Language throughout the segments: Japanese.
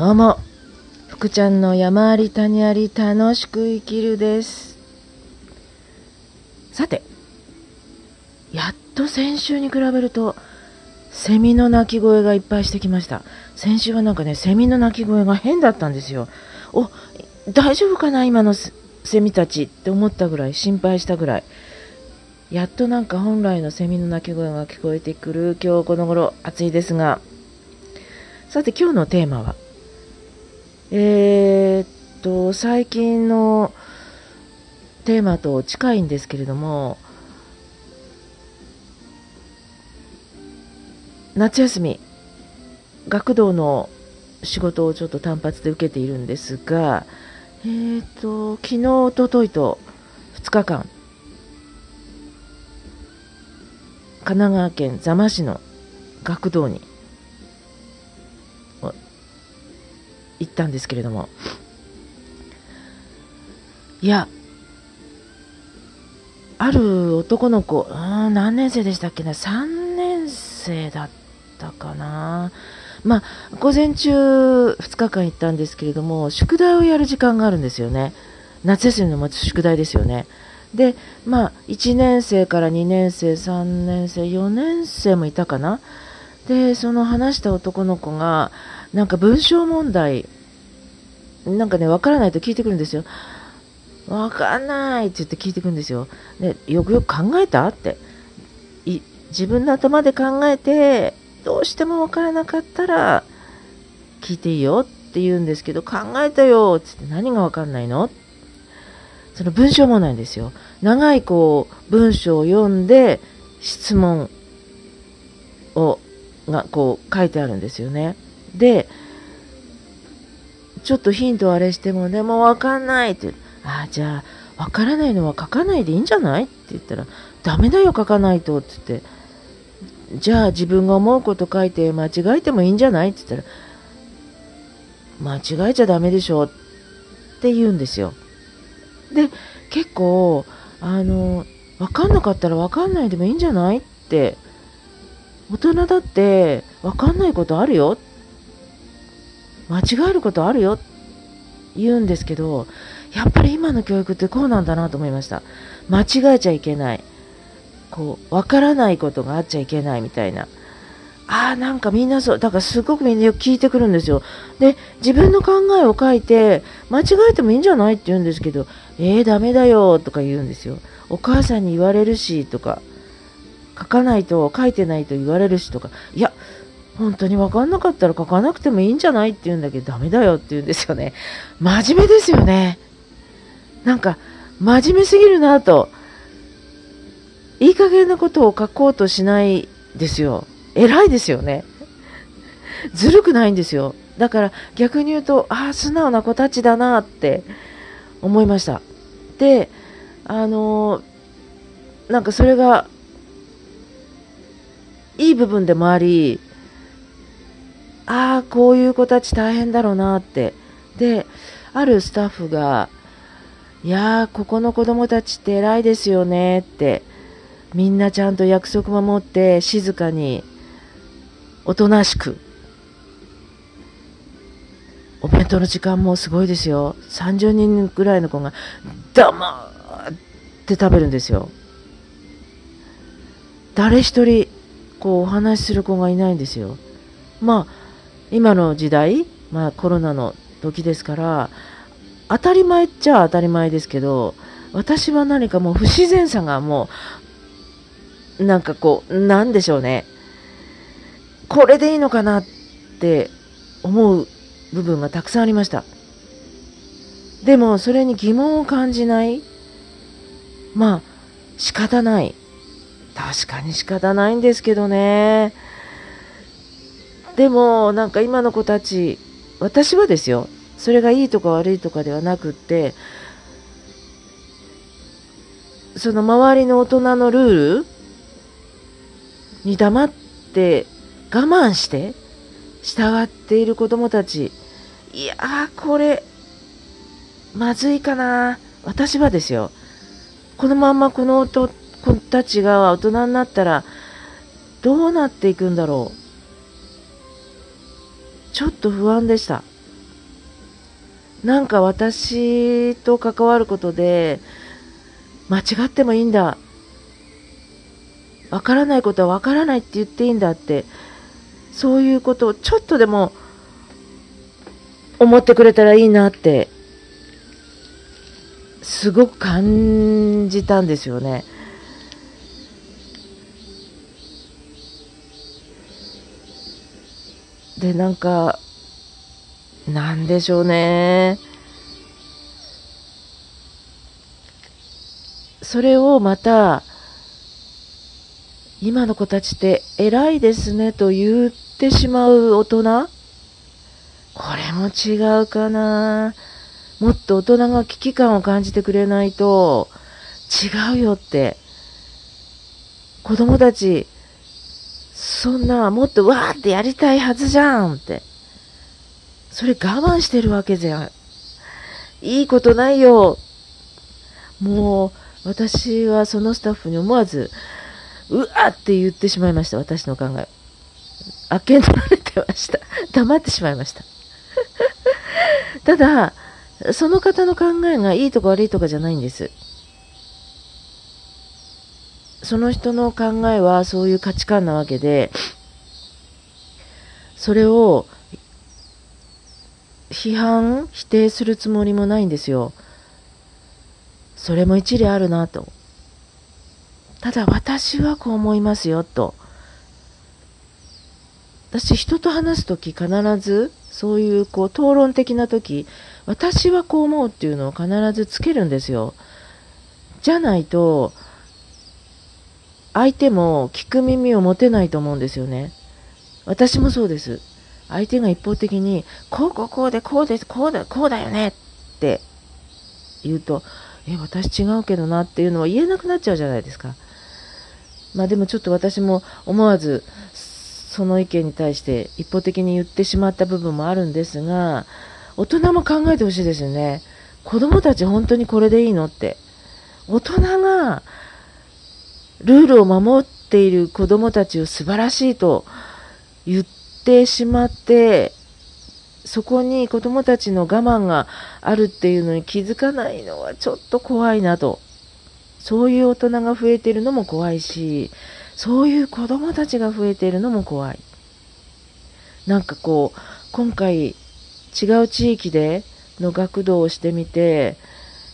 どうも、福ちゃんの山あり谷あり楽しく生きるです。さて、やっと先週に比べると、セミの鳴き声がいっぱいしてきました。先週はなんかね、セミの鳴き声が変だったんですよ。お、大丈夫かな今のセミたちって思ったぐらい、心配したぐらい。やっとなんか本来のセミの鳴き声が聞こえてくる今日この頃暑いですが、さて今日のテーマは、えー、っと、最近のテーマと近いんですけれども、夏休み、学童の仕事をちょっと単発で受けているんですが、えー、っと、昨日、おとといと2日間、神奈川県座間市の学童に行ったんですけれども。いやある男の子うん何年生でしたっけね3年生だったかな？まあ午前中2日間行ったんですけれども宿題をやる時間があるんですよね。夏休みの宿題ですよね。でまあ1年生から2年生3年生4年生もいたかな？でその話した男の子がなんか文章問題なんかねわからないと聞いてくるんですよわかんないって言って聞いてくるんですよでよくよく考えたって自分の頭で考えてどうしてもわからなかったら聞いていいよって言うんですけど考えたよって言って何がわかんないの？その文章問題ですよ。長いこう文章を読んで質問をがこう書いてあるんですよね。で、ちょっとヒントあれしてもでもわかんないって。ああ、じゃあわからないのは書かないでいいんじゃない？って言ったらダメだよ書かないとって言って。じゃあ自分が思うこと書いて間違えてもいいんじゃない？って言ったら間違えちゃダメでしょって言うんですよ。で結構あの分かんなかったら分かんないでもいいんじゃない？って大人だって分かんないことあるよ？間違えることあるよ言うんですけどやっぱり今の教育ってこうなんだなと思いました間違えちゃいけないこう分からないことがあっちゃいけないみたいなああ、なんかみんなそう、だからすごくみんなよく聞いてくるんですよ。で、自分の考えを書いて、間違えてもいいんじゃないって言うんですけど、えー、ダメだよとか言うんですよ。お母さんに言われるしとか、書かないと、書いてないと言われるしとか、いや、本当に分かんなかったら書かなくてもいいんじゃないって言うんだけど、ダメだよって言うんですよね。真面目ですよね。なんか、真面目すぎるなと。いい加減なことを書こうとしないですよ。偉いですよね。ずるくないんですよ。だから逆に言うと、ああ、素直な子たちだなって思いました。で、あのー、なんかそれが、いい部分でもあり、ああ、こういう子たち大変だろうなって。で、あるスタッフが、いやー、ここの子供たちって偉いですよねって、みんなちゃんと約束守って静かにおとなしく。お弁当の時間もすごいですよ。30人ぐらいの子が黙って食べるんですよ。誰一人、こうお話しする子がいないんですよ。まあ、今の時代、まあコロナの時ですから、当たり前っちゃ当たり前ですけど、私は何かもう不自然さがもう、なんかこう、なんでしょうね。これでいいのかなって思う部分がたくさんありました。でもそれに疑問を感じないまあ仕方ない。確かに仕方ないんですけどね。でもなんか今の子たち、私はですよ。それがいいとか悪いとかではなくって、その周りの大人のルールに黙って我慢して従っている子供たちいやこれまずいかな。私はですよ。このまんまこの子たちが大人になったらどうなっていくんだろう。ちょっと不安でしたなんか私と関わることで間違ってもいいんだわからないことはわからないって言っていいんだってそういうことをちょっとでも思ってくれたらいいなってすごく感じたんですよね。でなんかなんでしょうね。それをまた今の子たちって偉いですねと言ってしまう大人？これも違うかな。もっと大人が危機感を感じてくれないと違うよって。子供たちそんなもっとわーってやりたいはずじゃんってそれ我慢してるわけじゃんいいことないよもう私はそのスタッフに思わずうわーって言ってしまいました、私の考え。あっけにられてました。黙ってしまいました。ただ、その方の考えがいいとか悪いとかじゃないんです。その人の考えはそういう価値観なわけで、それを批判、否定するつもりもないんですよ。それも一理あるなと。ただ私はこう思いますよと。私人と話す時必ずそういうこう討論的な時私はこう思うっていうのを必ずつけるんですよ。じゃないと相手も聞く耳を持てないと思うんですよね。私もそうです。相手が一方的にこうこうこうでこうですこうだこうだよねって言うとえ私違うけどなっていうのは言えなくなっちゃうじゃないですか。まあでもちょっと私も思わずその意見に対して一方的に言ってしまった部分もあるんですが、大人も考えてほしいですよね。子供たち本当にこれでいいのって。大人がルールを守っている子供たちを素晴らしいと言ってしまって、そこに子供たちの我慢があるっていうのに気づかないのはちょっと怖いなと。そういう大人が増えてるのも怖いし、そういう子供たちが増えてるのも怖い。なんかこう、今回違う地域での学童をしてみて、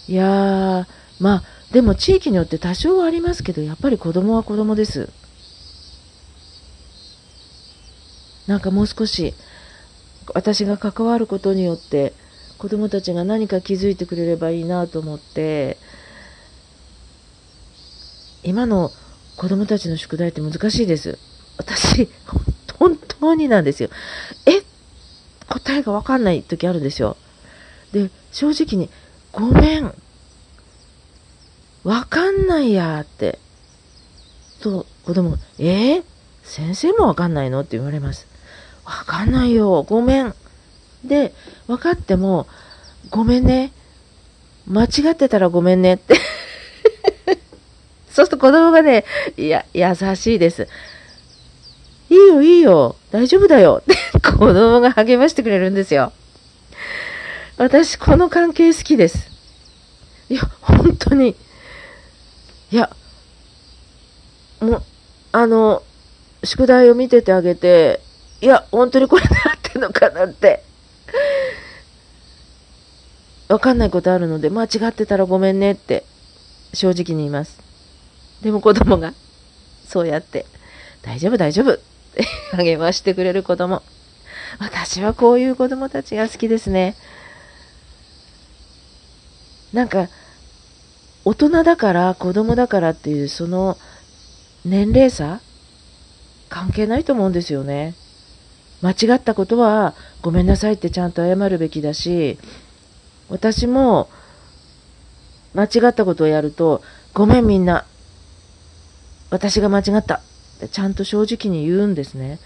いやー、まあ、でも地域によって多少はありますけど、やっぱり子供は子供です。なんかもう少し私が関わることによって子供たちが何か気づいてくれればいいなと思って今の子供たちの宿題って難しいです。私、本当になんですよ。え？答えがわかんない時あるんですよ。で、正直に、ごめん。わかんないやって。と、子供が、えー、先生もわかんないの？って言われます。わかんないよ。ごめん。で、分かっても、ごめんね。間違ってたらごめんねって そうすると子供がね、いや、優しいです。いいよ、いいよ、大丈夫だよって子供が励ましてくれるんですよ。私、この関係好きです。いや、本当に。いや、もう、あの、宿題を見ててあげて、いや、本当にこれで合ってんのかなって。わかんないことあるので、間違ってたらごめんねって正直に言います。でも子供が、そうやって、大丈夫大丈夫って励ましてくれる子供。私はこういう子供たちが好きですね。なんか、大人だから子供だからっていうその年齢差？関係ないと思うんですよね。間違ったことはごめんなさいってちゃんと謝るべきだし、私も間違ったことをやると、ごめんみんな、私が間違ったってちゃんと正直に言うんですね。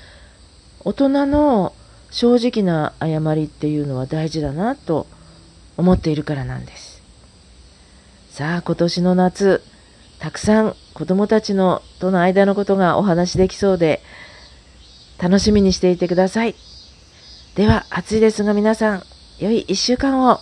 大人の正直な謝りっていうのは大事だなと思っているからなんです。さあ、今年の夏、たくさん子供たちのとの間のことがお話できそうで、楽しみにしていてください。では、暑いですが皆さん、良い1週間を。